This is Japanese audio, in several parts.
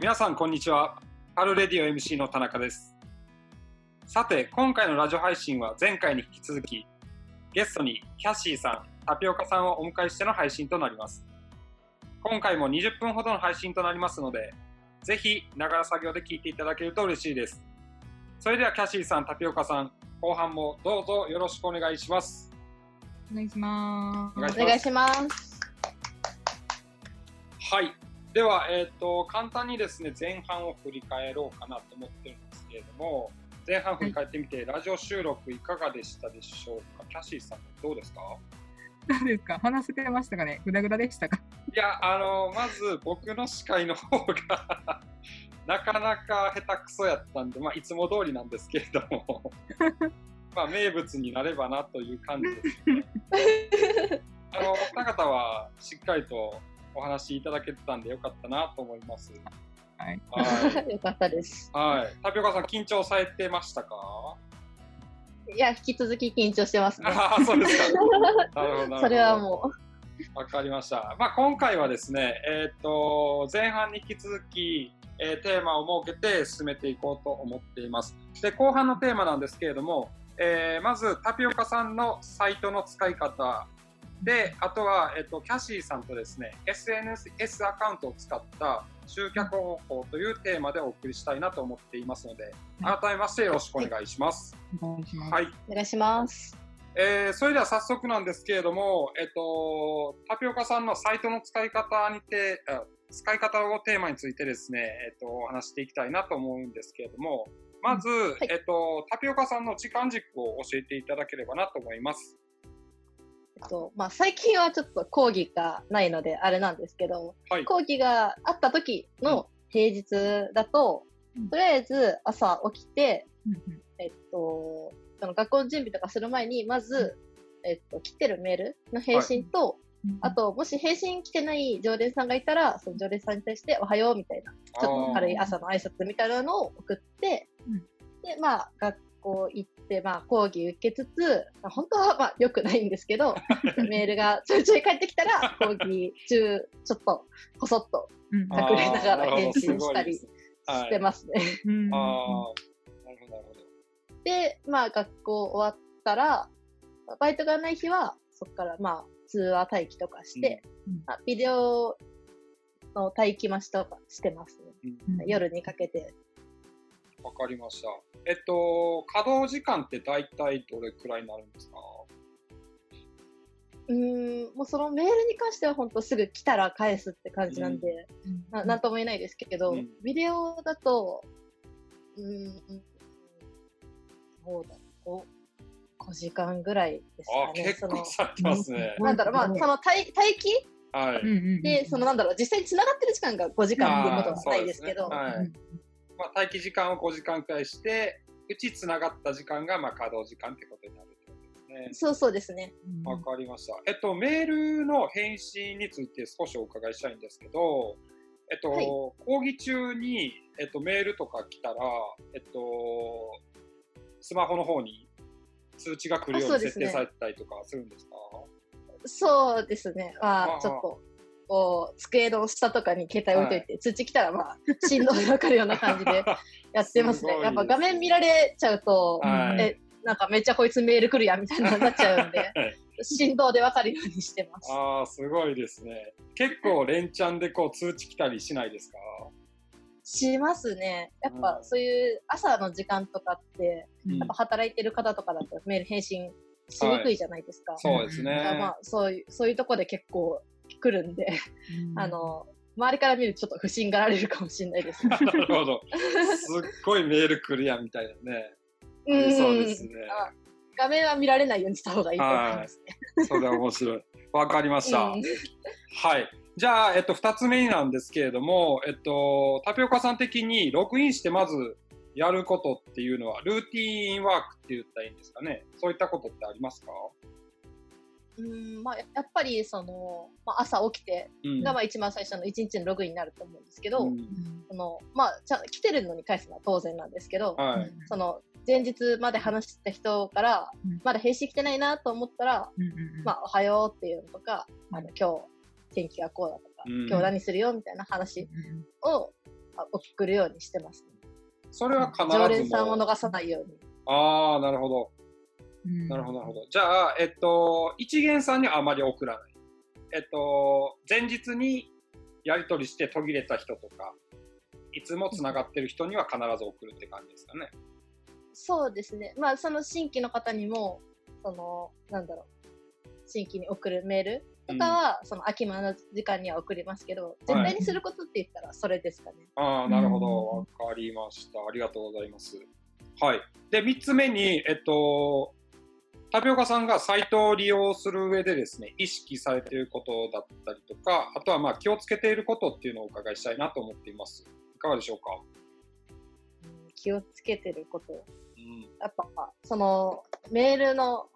皆さんこんにちはパルレディオ MC の田中ですさて今回のラジオ配信は前回に引き続きゲストにキャシーさんタピオカさんをお迎えしての配信となります今回も20分ほどの配信となりますのでぜひながら作業で聞いていただけると嬉しいですそれではキャシーさんタピオカさん後半もどうぞよろしくお願いしますお願いします。お願いしお願いします。はい。では、えっ、と、簡単にですね、前半を振り返ろうかなと思ってるんですけれども、前半振り返ってみて、ラジオ収録いかがでしたでしょうか？キャシーさん、どうですか？どうですか？話せてましたかね？ぐだぐだでしたか？いや、あの、まず僕の司会の方が なかなか下手くそやったんで、まあ、いつも通りなんですけれども、まあ、名物になればなという感じです。あの、お二方はしっかりとお話いただけてたんでよかったなと思います。はい。はい。よかったです。はい。タピオカさん、緊張されてましたか？いや、引き続き緊張してますね。ああ、そうですか。なるほど、なるほど。それはもわかりました。まあ、今回はですね、えっ、と、前半に引き続き、えーテーマを設けて進めていこうと思っています。で、後半のテーマなんですけれども、えーまず、タピオカさんのサイトの使い方、で、あとは、えっ、と、キャシーさんとですね、SNS アカウントを使った集客方法というテーマでお送りしたいなと思っていますので、改めましてよろしくお願いします。お願いします。はい。う、お願いします。えーそれでは早速なんですけれども、えっと、タピオカさんのサイトの使い方にて、あ使い方をテーマについてですね、えっと、お話していきたいなと思うんですけれども、まず、いえっと、タピオカさんの時間軸を教えていただければなと思います。えっと、まあ、最近はちょっと講義がないので、あれなんですけど、はい。講義があった時の平日だと、うん。とりあえず朝起きて、うんうん。えっと、その学校の準備とかする前に、まず、えっと、来てるメールの返信と、うん。あと、もし返信来てない常連さんがいたら、その常連さんに対して、おはようみたいな、ちょっと軽い朝の挨拶みたいなのを送って、うん。で、まあ、学校行って、まあ、講義受けつつ、まあ、本当は、まあ、良くないんですけど、メールがちょいちょい返ってきたら、講義中、ちょっと、こそっとうん隠れながら返信したりしてますね。うんああ、なるほど、なるほど。で、まあ、学校終わったら、バイトがない日は、そこから、まあ、通話待機とかして、うんまあ、ビデオの待機待ちとかしてますね。うんうん夜にかけて。わかりました。えっと、稼働時間って大体どれくらいになるんですか？うーん、もうそのメールに関しては本当すぐ来たら返すって感じなんで、ななんとも言えないですけど、うん。ビデオだと、うーん、うんそうだ、5、5時間ぐらいですかね。結構されてますね。なんだろう、まあ、その待待機？はい。うんうんで、そのなんだろう、実際に繋がってる時間が5時間っていうことはないですけど、まあ、待機時間を5時間くらいして、うちつながった時間がまあ稼働時間ってことになるってことですね。そうそうですね。うんわかりました。えっと、メールの返信について少しお伺いしたいんですけど、えっと、はい講義中に、えっと、メールとか来たら、えっと、スマホの方に通知が来るように設定されてたりとかするんですか？そうですね。まあーあ、ちょっと、こう、机の下とかに携帯置いといて、通知来たら、まあ、振動がわかるような感じで やってますね。すごいやっぱ画面見られちゃうと、はいえ、なんかめっちゃこいつメール来るやんみたいになっちゃうんで、振動でわかるようにしてます。ああ、すごいですね。結構連チャンでこう通知来たりしないですか？しますね。やっうんぱそういう朝の時間とかって、うんやっぱ働いてる方とかだとメール返信しにくいじゃないですか。そうですね。まあ、そういう、そういうとこで結構来るんで、うんあの、周りから見るとちょっと不審がられるかもしれないですね。なるほど。すっごいメール来るやんみたいなね。うんそうですね。あ画面は見られないようにした方がいいと思いますね。それは面白い。わかりました。うんはい。じゃあ、えっと、二つ目になんですけれども、えっと、タピオカさん的にログインしてまずやることっていうのは、ルーティンワークって言ったらいいんですかね。そういったことってありますか？うんまあ、やっぱりその、まあ、朝起きてうんがまあ一番最初の一日のログインになると思うんですけど、うんそのまあ、ちゃん来てるのに返すのは当然なんですけど、はい。その前日まで話した人からうん、まだ返信来てないなと思ったら、うんうんうんまあ、おはようっていうのとか、あの今日天気がこうだとか、うん今日何するよみたいな話うんをあ送るようにしてます、ね。それは必ず常連さんを逃さないように。ああ、なるほど。うんなるほど、なるほど。じゃあ、えっと、一元さんにはあまり送らない。えっと、前日にやり取りして途切れた人とか、いつもつながってる人には必ず送るって感じですかね。そうですね。まあ、その新規の方にも、その、なんだろう、新規に送るメールとかは、その空き間の時間には送りますけど、絶対にすることって言ったらそれですかね。ああ、なるほど。うんわかりました。ありがとうございます。はい。で、3つ目に、えっと、タピオカさんがサイトを利用する上でですね、意識されていることだったりとか、あとはまあ気をつけていることっていうのをお伺いしたいなと思っています。いかがでしょうか？うん気をつけてること。うん。やっぱ、その、メールの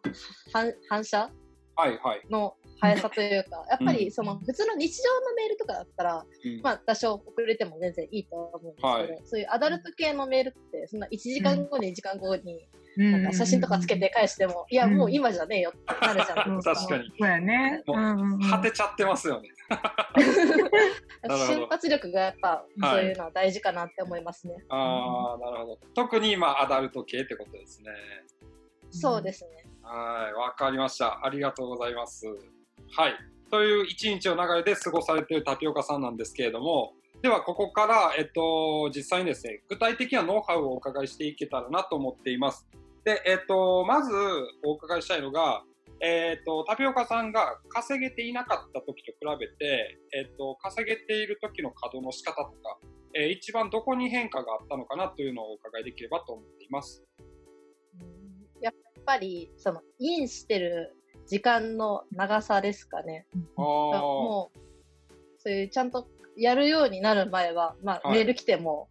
反反射？はいはい。の速さというか、やっぱうんりその普通の日常のメールとかだったら、うんまあ多少遅れても全然いいと思うんですけど、はいそういうアダルト系のメールって、そんな1時間後、2時間後にうんなんか写真とかつけて返しても、いや、うんもう今じゃねえよってなるじゃないですか。確かにそうやね。もう果てちゃってますよね。なるほど瞬発力がやっぱ、はいそういうのは大事かなって思いますね。ああ、なるほど。特にまあアダルト系ってことですね。そうですね。はい、わかりました。ありがとうございます。はい。という一日の流れで過ごされているタピオカさんなんですけれども、ではここから、えっと、実際にですね、具体的なノウハウをお伺いしていけたらなと思っています。で、えっと、まずお伺いしたいのが、えっと、タピオカさんが稼げていなかった時と比べて、えっと、稼げている時の稼働の仕方とか、えー一番どこに変化があったのかなというのをお伺いできればと思っています。やっぱり、その、インしてる時間の長さですかね。もう、そういうちゃんとやるようになる前は、まあ、はい。メール来ても、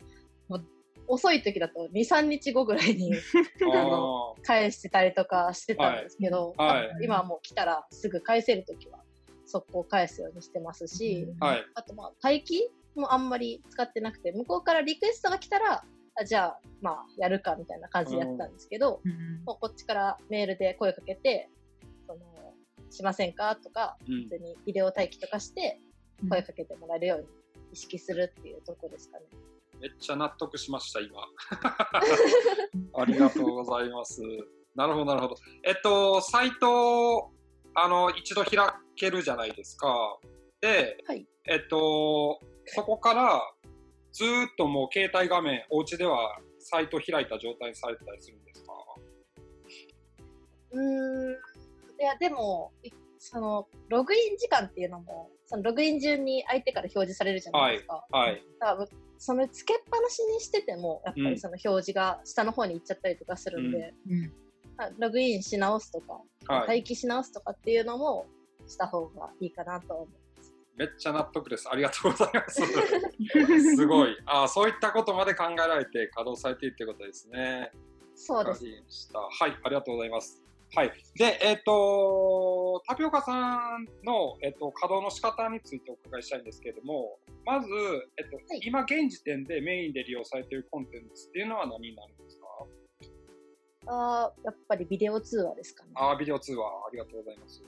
もう遅い時だと2、3日後ぐらいに ああの返してたりとかしてたんですけど、はい。はい。今はもう来たらすぐ返せる時は速攻返すようにしてますし、ーはい。あとまあ待機もあんまり使ってなくて、向こうからリクエストが来たら、あじゃあまあやるかみたいな感じでやってたんですけど、うん。もうこっちからメールで声かけて、しませんか？とか、うん普通にビデオ待機とかしてうん声かけてもらえるように意識するっていうとこですかね。めっちゃ納得しました、今。ありがとうございます。なるほど、なるほど。えっと、サイトを、あの、一度開けるじゃないですか。で、はい。えっと、そこから、ずーっともう携帯画面、お家ではサイト開いた状態にされてたりするんですか？うーん。いや、でも、いその、ログイン時間っていうのも、そのログイン順に相手から表示されるじゃないですか。はい。多分そのつけっぱなしにしてても、やっぱうんりその表示が下の方に行っちゃったりとかするんで、うんあログインし直すとか、はい。待機し直すとかっていうのもした方がいいかなと思う。めっちゃ納得です。ありがとうございます。すごい。あそういったことまで考えられて稼働されているということですね。そうです。はい、ありがとうございます。はい。で、えっ、と、タピオカさんの、えっと稼働の仕方についてお伺いしたいんですけれども、まず、えっとはい今現時点でメインで利用されているコンテンツっていうのは何になるんですか？あーやっぱりビデオ通話ですかね。あービデオ通話、ありがとうございます。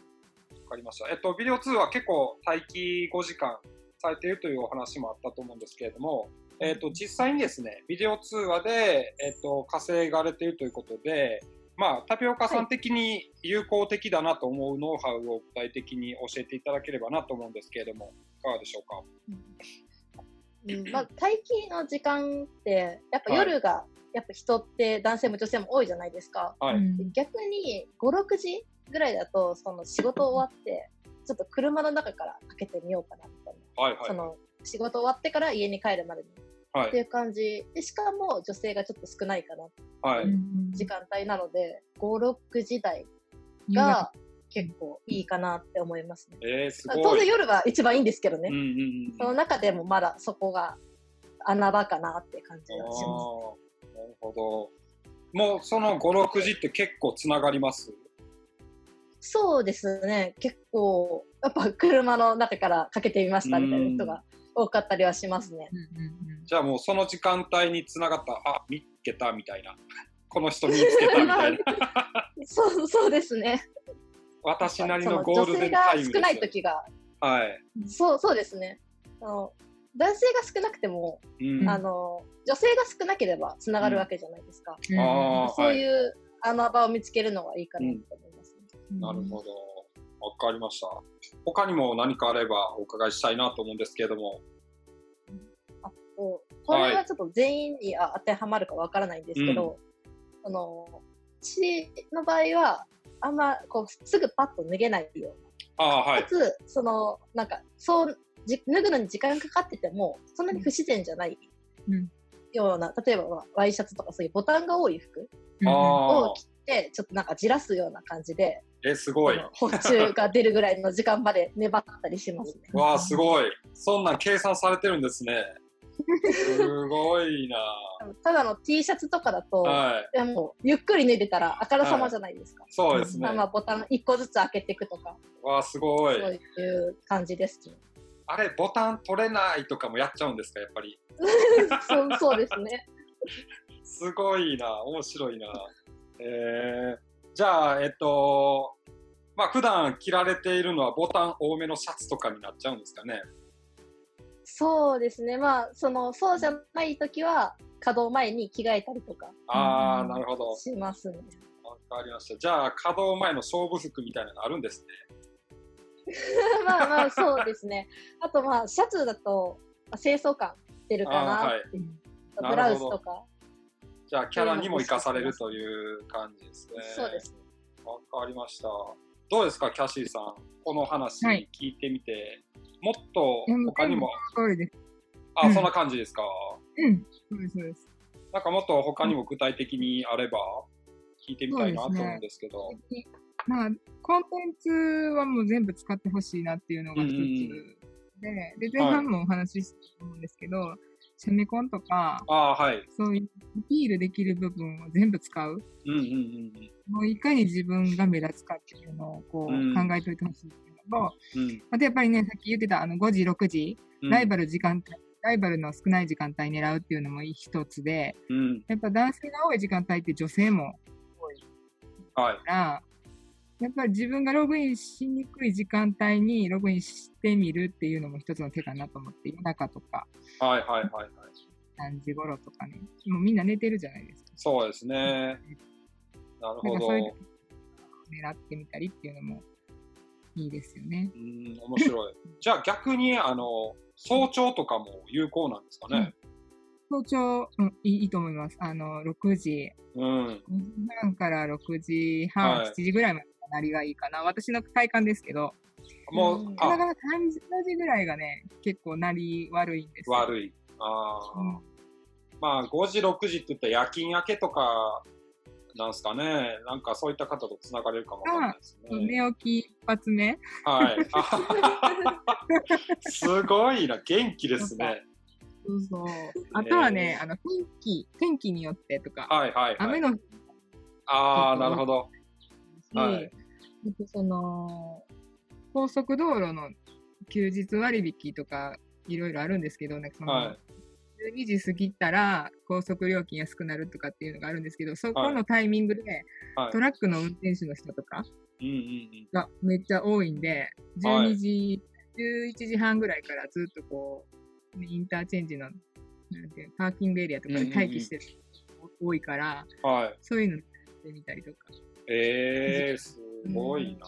わかりました。えっと、ビデオ通話結構待機5時間されているというお話もあったと思うんですけれども、えっと、実際にですね、ビデオ通話で、えっと、稼がれているということで、まあ、タピオカさん的に有効的だなと思うノウハウを具体的に教えていただければなと思うんですけれども、いかがでしょうか？うんまあ、待機の時間って、やっぱ夜が、やっぱ人って男性も女性も多いじゃないですか。はい。うん逆に5、6時ぐらいだと、その仕事終わって、ちょっと車の中からかけてみようかなみたいな。はいはいそ。の仕事終わってから家に帰るまでにはい。っていう感じで、しかも女性がちょっと少ないかなはい。時間帯なので、5、6時台が結構いいかなって思いますね。えー、す当ごい。然夜は一番いいんですけどね。うんうんうん。その中でもまだそこが穴場かなって感じあがします。ーなるほど。もうその5、6時って結構つながります？そうですね。結構、やっぱ車の中からかけてみましたみたいな人が多かったりはしますね。うんうんうんじゃあもうその時間帯につながった、あ、見つけたみたいな。この人見つけたみたいな。そう、そうですね。私なりそののゴールデンタイムですよ女性が少ない時が、はい。そう、そうですね。あの男性が少なくても、うん。あの、女性が少なければつながるわけじゃないですか。うんそういう穴場を見つけるのはいいかなと思いますね。なるほど。わかりました。他にも何かあればお伺いしたいなと思うんですけれども。あと、これはちょっと全員にあ当てはまるかわからないんですけど、あの、私の場合は、あんまこうすぐパッと脱げないようああ、はな。いか。つ、その、なんか、そう、じ脱ぐのに時間かかってても、そんなに不自然じゃないうんような、例えばワイシャツとかそういうボタンが多い服うんあを着て、ちょっとなんかじらすような感じで、え、すごい。補充が出るぐらいの時間まで粘ったりしますね。わあ、すごい。そんなん計算されてるんですね。すごいな。ただの T シャツとかだと、はい。でもゆっくり脱いでたらあからさまじゃないですか。そうですねまあ。まあボタン1個ずつ開けていくとか、わあ、すごい。そういう感じですね。あれ、ボタン取れないとかもやっちゃうんですか、やっぱり？そうそうですね。すごいな。面白いな。えー、じゃあ、えっと、まあ、普段着られているのはボタン多めのシャツとかになっちゃうんですかね？そうですね。まあ、その、そうじゃないときは、稼働前に着替えたりとかああ、うんなるほど。しますね。わかりました。じゃあ、稼働前の勝負服みたいなのがあるんですね。まあまあ、そうですね。あとまあ、シャツだと、まあ清掃感出るかあーはないブラウスとか。じゃあ、キャラにも生かされるという感じですね。そうですね。わかりました。どうですか、キャシーさん。この話はい聞いてみて、もっといやもう他にも。あ、うんそんな感じですか？うん。そうです、そうです。なんかもっと他にも具体的にあれば聞いてみたいなと思うんですけど。まあ、コンテンツはもう全部使ってほしいなっていうのが一つうんうんで、で、前半もお話ししたと思うんですけど、シャミコンとか、ああ、はい。そういうアピールできる部分を全部使う。うんうんうんもういかに自分が目立つかっていうのをこううん考えておいてほしいっていうのと、うん。あとやっぱりね、さっき言ってたあの5時、6時、うん。ライバル時間帯、ライバルの少ない時間帯狙うっていうのも一つで、うん。やっぱ男性が多い時間帯って女性も多いはい。やっぱり自分がログインしにくい時間帯にログインしてみるっていうのも一つの手かなと思って、夜中とかはいはいはいはい。何時頃とかね、もうみんな寝てるじゃないですか。そうですね。なるほど。狙ってみたりっていうのもいいですよね。うん、面白い。じゃあ逆に、あの、早朝とかも有効なんですかね？早朝、うん、いいいいと思います。あの、6時、うん。5時半から6時半、はい7時ぐらいまでのなりがいいかな。私の体感ですけど、もう、うんあ、だから3時、4時ぐらいがね、結構なり悪いんですよ。悪い。ああ、うんまあ、5時、6時って言ったら夜勤明けとか、なんすかね。なんかそういった方とつながれるかもわかんないですね。寝起き一発目はい。あ すごいな。元気ですね。そうそう。あとはね、あの、天気、天気によってとか、はいはい、はい。雨の日ああ、なるほど。し、はいその、高速道路の休日割引とか、いろいろあるんですけど、なんかその、はい。12時過ぎたら高速料金安くなるとかっていうのがあるんですけど、そこのタイミングで、はい。トラックの運転手の人とか。がめっちゃ多いんで、12時、11時半ぐらいからずっとこう、ねインターチェンジの、なんていうパーキングエリアとかで待機してる人が多いから、はい。そういうのやってみたりとか。ええー、すごいな。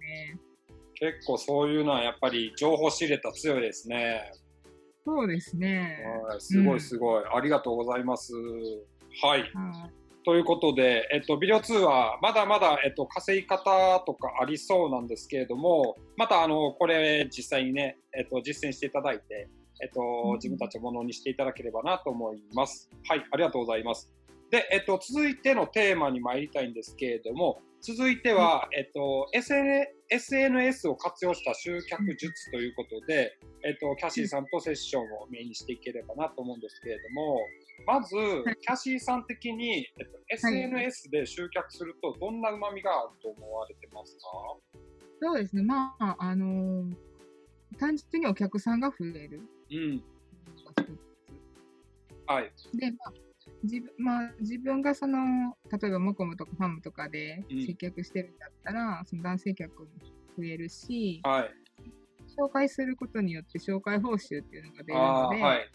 ね。結構そういうのはやっぱり情報仕入れたら強いですね。そうですね。はい、すごいすごい、ありがとうございます。はい。はいということで、えっと、ビデオ2はまだまだ、えっと、稼ぎ方とかありそうなんですけれども、また、あの、これ実際にね、えっと、実践していただいて、えっとうん、自分たちのものにしていただければなと思います。はい、ありがとうございます。で、えっと、続いてのテーマに参りたいんですけれども、続いては、えっと、SN SNS を活用した集客術ということで、えっと、キャシーさんとセッションをメインにしていければなと思うんですけれども、まず、キャシーさん的に、えっと、SNS で集客すると、どんな旨味があると思われてますか？そうですね。まあ、あのー単純にお客さんが増える。うん。はい。で、まあ、自分まあ、自分がその、例えばモコムとかファムとかでうん接客してるんだったら、その男性客も増えるし、はい。紹介することによって紹介報酬っていうのが出るので、はい。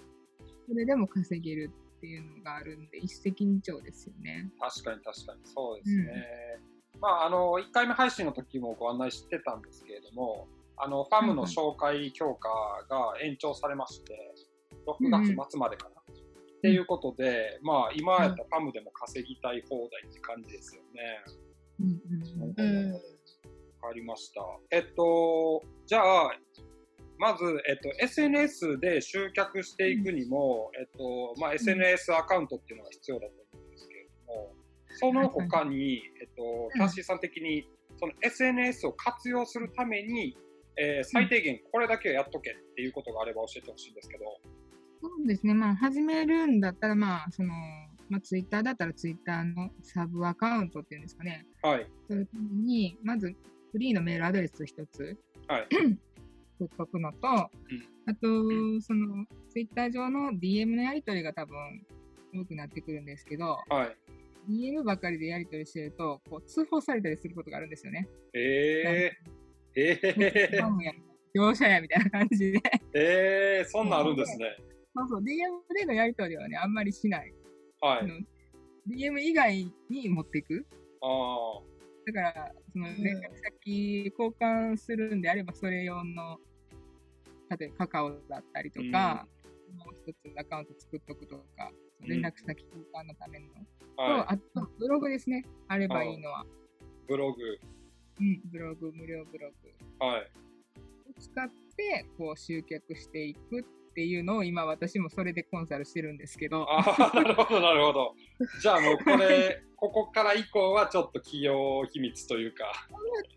それでも稼げるっていうのがあるんで、一石二鳥ですよね。確かに確かに、そうですね。まあ、あの、1回目配信の時もご案内してたんですけれども、あの、ファムの紹介強化が延長されまして、6月末までかな。っていうことで、まあ、今やったらファムでも稼ぎたい放題って感じですよね。うんうんうん。わかりました。えっと、じゃあ、まず、えっと、SNS で集客していくにも、えっと、まあ、SNS アカウントっていうのが必要だと思うんですけれども、その他に、えっと、キャッシーさん的に、その SNS を活用するために、えー最低限これだけはやっとけっていうことがあれば教えてほしいんですけど。そうですね、まあ、始めるんだったら、まあ、その、まあ、ツイッターだったらツイッターのサブアカウントっていうんですかね。はい。そのために、まず、フリーのメールアドレス一つ、はい。取っとくのと、あと、その、ツイッター上の DM のやり取りが多分、多くなってくるんですけど、はい。DM ばかりでやり取りしてると、こう、通報されたりすることがあるんですよね。えー、えー、業者やみたいな感じで。えー、そんなんあるんですね。そうそう、DM でのやり取りはね、あんまりしない。はい。あの DM 以外に持っていく。あだから、そのうん連絡先交換するんであれば、それ用の、例えばカカオだったりとか、もう一つアカウント作っとくとか、うん連絡先交換のための。あ、はい。と、あと、ブログですね。あればいいのは。ブログ。うん、ブログ、無料ブログはい。を使って、こう、集客していくっていうのを、今私もそれでコンサルしてるんですけど、ああ、なるほど、なるほど。じゃあもうこれ、ここから以降はちょっと企業秘密というか。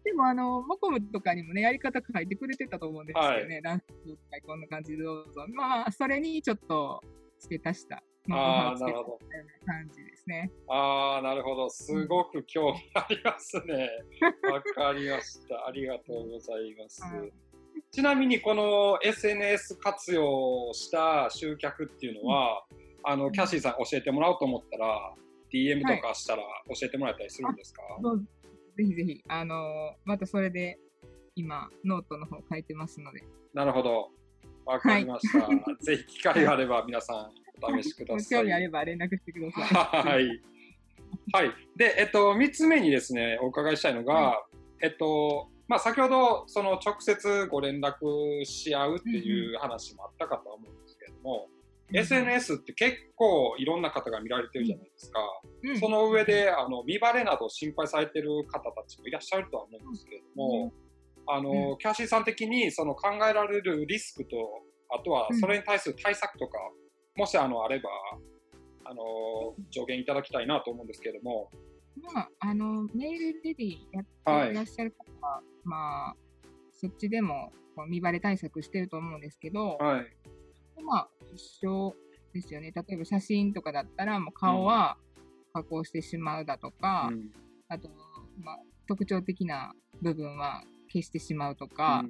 でも、あの、モコムとかにもね、やり方書いてくれてたと思うんですよね。ランス会こんな感じでどうぞ。まあ、それにちょっと付け足した、まああ、なるほど。感じですね。ああ、なるほど。すごく興味ありますね。わかりました。ありがとうございます。はいちなみにこの SNS 活用した集客っていうのは、あの、キャシーさん教えてもらおうと思ったら、DM とかしたら教えてもらえたりするんですか、どうぞぜひぜひ、あのまたそれで、今、ノートの方書いてますので、なるほど。わかりました。ぜひ機会があれば皆さんお試しください。興味あれば連絡してください。はい。はい。で、えっと、3つ目にですね、お伺いしたいのが、えっと、まあ、先ほど、その直接ご連絡し合うっていう話もあったかとは思うんですけれども、SNS って結構いろんな方が見られてるじゃないですか。うん。その上で、あの、見バレなど心配されてる方たちもいらっしゃるとは思うんですけれども、あの、うキャシーさん的にその考えられるリスクと、あとはそれに対する対策とか、もしあの、あれば、あの、助言いただきたいなと思うんですけれども、まあ、あの、メールレディやはいってい。らっしゃる方は、まあ、そっちでも見バレ対策してると思うんですけど、はい。まあ、一緒ですよね。例えば写真とかだったら、もう顔は加工してしまうだとか、うんあと、まあ、特徴的な部分は消してしまうとか、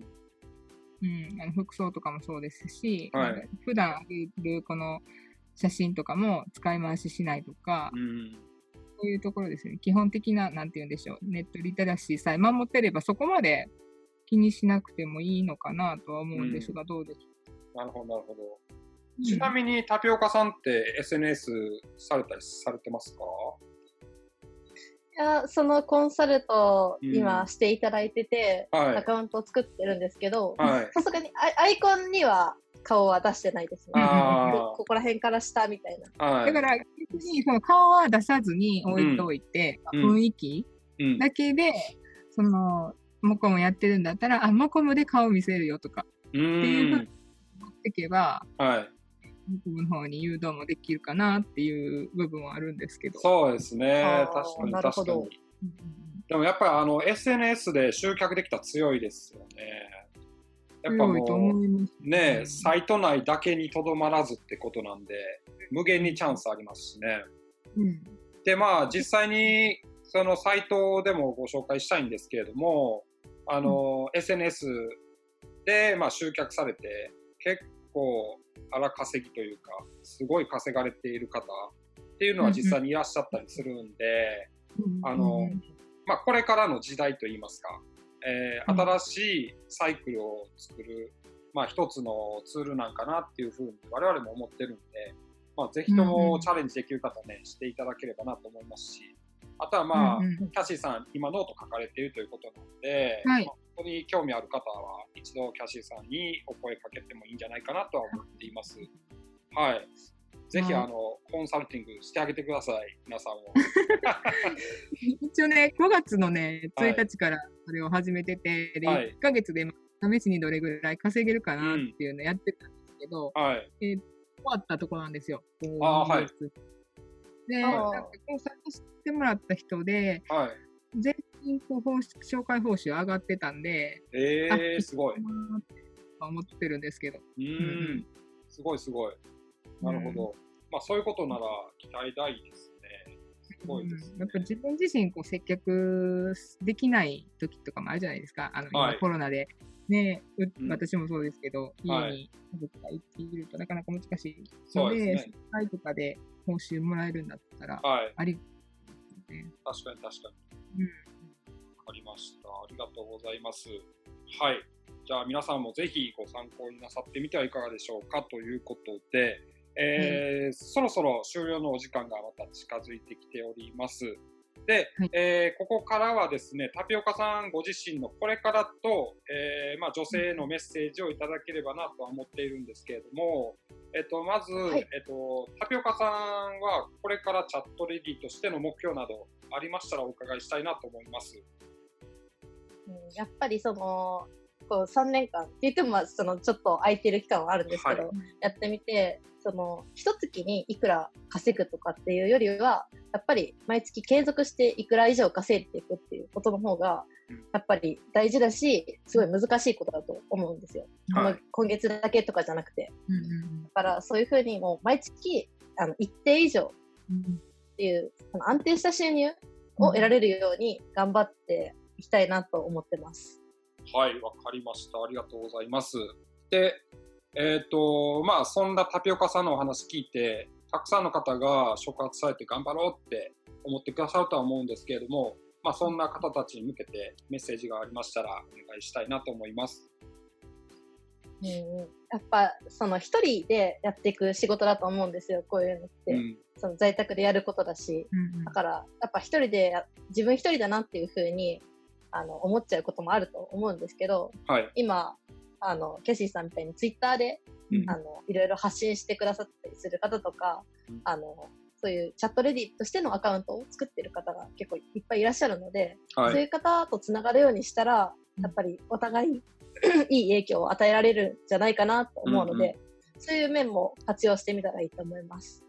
うんあの服装とかもそうですし、はい普段上げるこの写真とかも使い回ししないとか、うんそういうところですね。基本的な、なんて言うんでしょう。ネットリテラシーさえ守ってれば、そこまで気にしなくてもいいのかなとは思うんですが、どうでしょなるほど、なるほど。う。ちなみにタピオカさんって SNS されたりされてますか？いやそのコンサルトうん今していただいてて、はいアカウントを作ってるんですけど、はい。さすがにアイアイコンには顔は出してないですね。あここら辺から下みたいな。あ。はい。だから、逆にその顔は出さずに置いておいて、うん雰囲気うんだけで、その、モコムやってるんだったら、あ、モコムで顔見せるよとか、うっていうふうにん。持っていけば、はい。モコムの方に誘導もできるかなっていう部分はあるんですけど。そうですね確かになるほど確かに。うんでもやっぱりあの SNS で集客できたら強いですよね。やっぱもうね、サイト内だけにとどまらずってことなんで、無限にチャンスありますしね。うん。で、まあ実際にそのサイトでもご紹介したいんですけれども、あの、SNS でまあ集客されて結構荒稼ぎというか、すごい稼がれている方っていうのは実際にいらっしゃったりするんで、あのまあ、これからの時代といいますか、えー、新しいサイクルを作る、まあ、一つのツールなんかなっていうふうに我々も思ってるんで、まあ、ぜひともチャレンジできる方ね、していただければなと思いますし、あとはまあ、うんうん、キャシーさん、今ノート書かれているということなので、はい、まあ、本当に興味ある方は、一度キャシーさんにお声かけてもいいんじゃないかなとは思っています。はい。ぜひ、あの、コンサルティングしてあげてください、皆さんも。一応ね、5月のね、1日からそれを始めてて、で、1ヶ月で試しにどれぐらい稼げるかなっていうのをやってたんですけど、はい、えー、終わったところなんですよ。あはい。で、コンサルしてもらった人で、はい、全員こう報紹介報酬上がってたんで、えー、すごい。思ってるんですけど。うん、すごいすごい。なるほど。まあそういうことなら期待大ですね。すごいです、ねうん、やっぱ自分自身こう接客できない時とかもあるじゃないですか。あの、今コロナで。ね、私もそうですけど、家に家族が生きるとなかなか難しいので、でね、とかで報酬もらえるんだったら、はい、あり、ね、確かに確かに。うん。わかりました。ありがとうございます。はい。じゃあ皆さんもぜひご参考になさってみてはいかがでしょうかということで、えー、うん、そろそろ終了のお時間がまた近づいてきております。で、はい、えー、ここからはですね、タピオカさんご自身のこれからと、えー、まあ、女性へのメッセージをいただければなとは思っているんですけれども、えっと、まず、はい、えっと、タピオカさんはこれからチャットレディとしての目標などありましたらお伺いしたいなと思います。うん、やっぱりそのこう3年間って言ってもそのちょっと空いてる期間はあるんですけど、はい、やってみてその一月にいくら稼ぐとかっていうよりはやっぱり毎月継続していくら以上稼いでいくっていうことの方がやっぱり大事だしすごい難しいことだと思うんですよ。はい、今月だけとかじゃなくて、うんうん、だからそういうふうにもう毎月あの一定以上っていう、うん、安定した収入を得られるように頑張っていきたいなと思ってます。はい、わかりました。ありがとうございます。で、えっ、ー、と、まあ、そんなタピオカさんのお話聞いて、たくさんの方が触発されて頑張ろうって思ってくださるとは思うんですけれども、まあ、そんな方たちに向けてメッセージがありましたらお願いしたいなと思います。うん、やっぱその一人でやっていく仕事だと思うんですよ、こういうのって。うん、その在宅でやることだし、うんうん、だからやっぱ一人で自分一人だなっていうふうにあの思っちゃうこともあると思うんですけど、はい、今あのキャシーさんみたいにツイッターで、うん、あのいろいろ発信してくださったりする方とか、うん、あのそういうチャットレディとしてのアカウントを作ってる方が結構いっぱいいらっしゃるので、はい、そういう方とつながるようにしたらやっぱりお互い いい影響を与えられるんじゃないかなと思うので、うんうん、そういう面も活用してみたらいいと思います。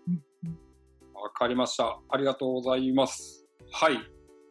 わかりました。ありがとうございます。はい。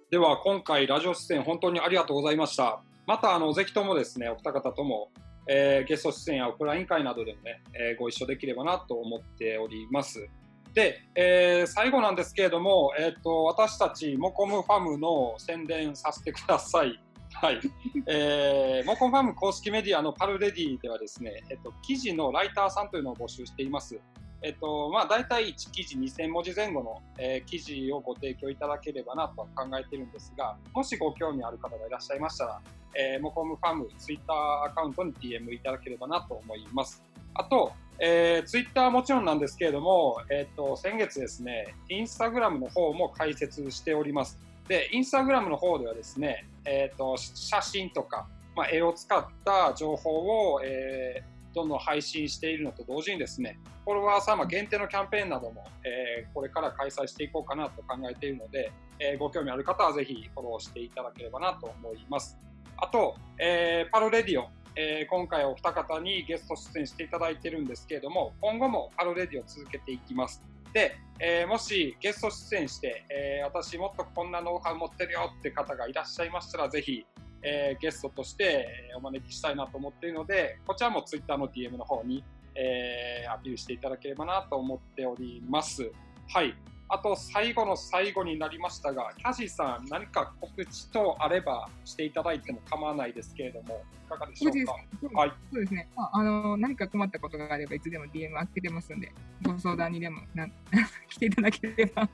では今回ラジオ出演本当にありがとうございました。またあのぜひともですねお二方とも、えー、ゲスト出演やオフライン会などでもね、えー、ご一緒できればなと思っております。で、えー、最後なんですけれども、えーと、私たちモコムファムの宣伝させてください。はい、えー、モコムファム公式メディアのパルレディではですね、えっ、と、記事のライターさんというのを募集しています。えっとまあ、大体1記事2000文字前後の、えー、記事をご提供いただければなと考えているんですが、もしご興味ある方がいらっしゃいましたら、えー、モコムファムツイッターアカウントに DM いただければなと思います。あと、えー、ツイッターはもちろんなんですけれども、えっ、ー、と、先月ですね、インスタグラムの方も開設しております。で、インスタグラムの方ではですね、えっ、ー、と、写真とか、まあ、絵を使った情報を、えー、どんどん配信しているのと同時にですね、フォロワー様限定のキャンペーンなども、えー、これから開催していこうかなと考えているので、えー、ご興味ある方はぜひフォローしていただければなと思います。あと、えー、パルレディオ、えー、今回お二方にゲスト出演していただいてるんですけれども、今後もパルレディを続けていきます。で、えー、もしゲスト出演して、えー、私もっとこんなノウハウ持ってるよって方がいらっしゃいましたら、ぜひ、えー、ゲストとしてお招きしたいなと思っているので、こちらも Twitter の DM の方に、えー、アピールしていただければなと思っております。はい。あと、最後の最後になりましたが、キャシーさん、何か告知とあればしていただいても構わないですけれども、いかがでしょうか？はい、そうですね、まあ、あの何か困ったことがあれば、いつでも DM 開けてますんで、ご相談にでもな 来ていただければ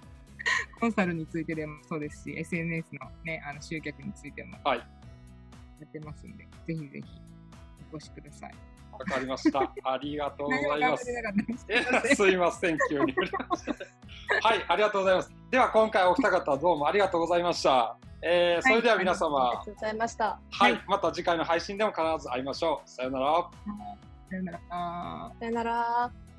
コンサルについてでもそうですし、SNS の,、ね、あの集客についても、はいやってますんで、ぜひぜひお越しください。わかりました。ありがとうございます。すいません、急に。はい、ありがとうございます。では、今回お二方どうもありがとうございました。えー、それでは皆様、ありがとうございました。はい、また次回の配信でも必ず会いましょう。さよなら。さよなら。さよなら。